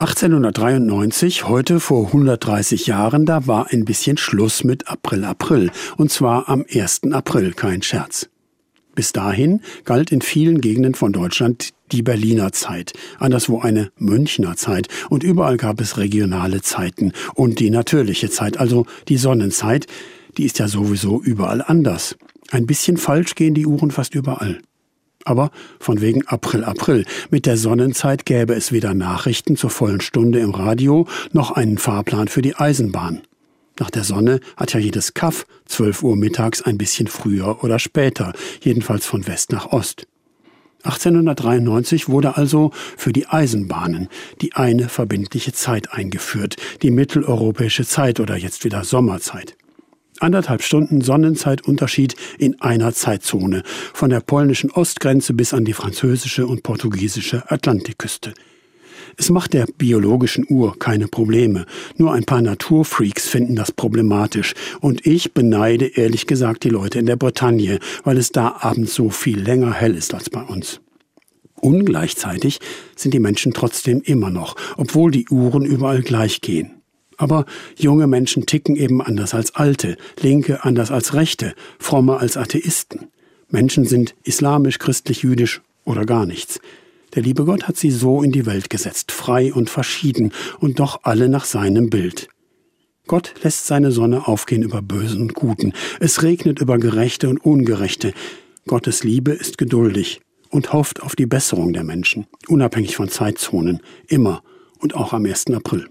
1893, heute vor 130 Jahren, da war ein bisschen Schluss mit April April. Und zwar am 1. April, kein Scherz. Bis dahin galt in vielen Gegenden von Deutschland die Berliner Zeit, anderswo eine Münchner Zeit und überall gab es regionale Zeiten und die natürliche Zeit, also die Sonnenzeit, die ist ja sowieso überall anders. Ein bisschen falsch gehen die Uhren fast überall. Aber von wegen April, April. Mit der Sonnenzeit gäbe es weder Nachrichten zur vollen Stunde im Radio noch einen Fahrplan für die Eisenbahn. Nach der Sonne hat ja jedes Kaff 12 Uhr mittags ein bisschen früher oder später, jedenfalls von West nach Ost. 1893 wurde also für die Eisenbahnen die eine verbindliche Zeit eingeführt, die mitteleuropäische Zeit oder jetzt wieder Sommerzeit anderthalb Stunden Sonnenzeitunterschied in einer Zeitzone, von der polnischen Ostgrenze bis an die französische und portugiesische Atlantikküste. Es macht der biologischen Uhr keine Probleme. Nur ein paar Naturfreaks finden das problematisch. Und ich beneide ehrlich gesagt die Leute in der Bretagne, weil es da abends so viel länger hell ist als bei uns. Ungleichzeitig sind die Menschen trotzdem immer noch, obwohl die Uhren überall gleich gehen. Aber junge Menschen ticken eben anders als alte, Linke anders als Rechte, Fromme als Atheisten. Menschen sind islamisch, christlich, jüdisch oder gar nichts. Der liebe Gott hat sie so in die Welt gesetzt, frei und verschieden und doch alle nach seinem Bild. Gott lässt seine Sonne aufgehen über Bösen und Guten. Es regnet über Gerechte und Ungerechte. Gottes Liebe ist geduldig und hofft auf die Besserung der Menschen, unabhängig von Zeitzonen, immer und auch am 1. April.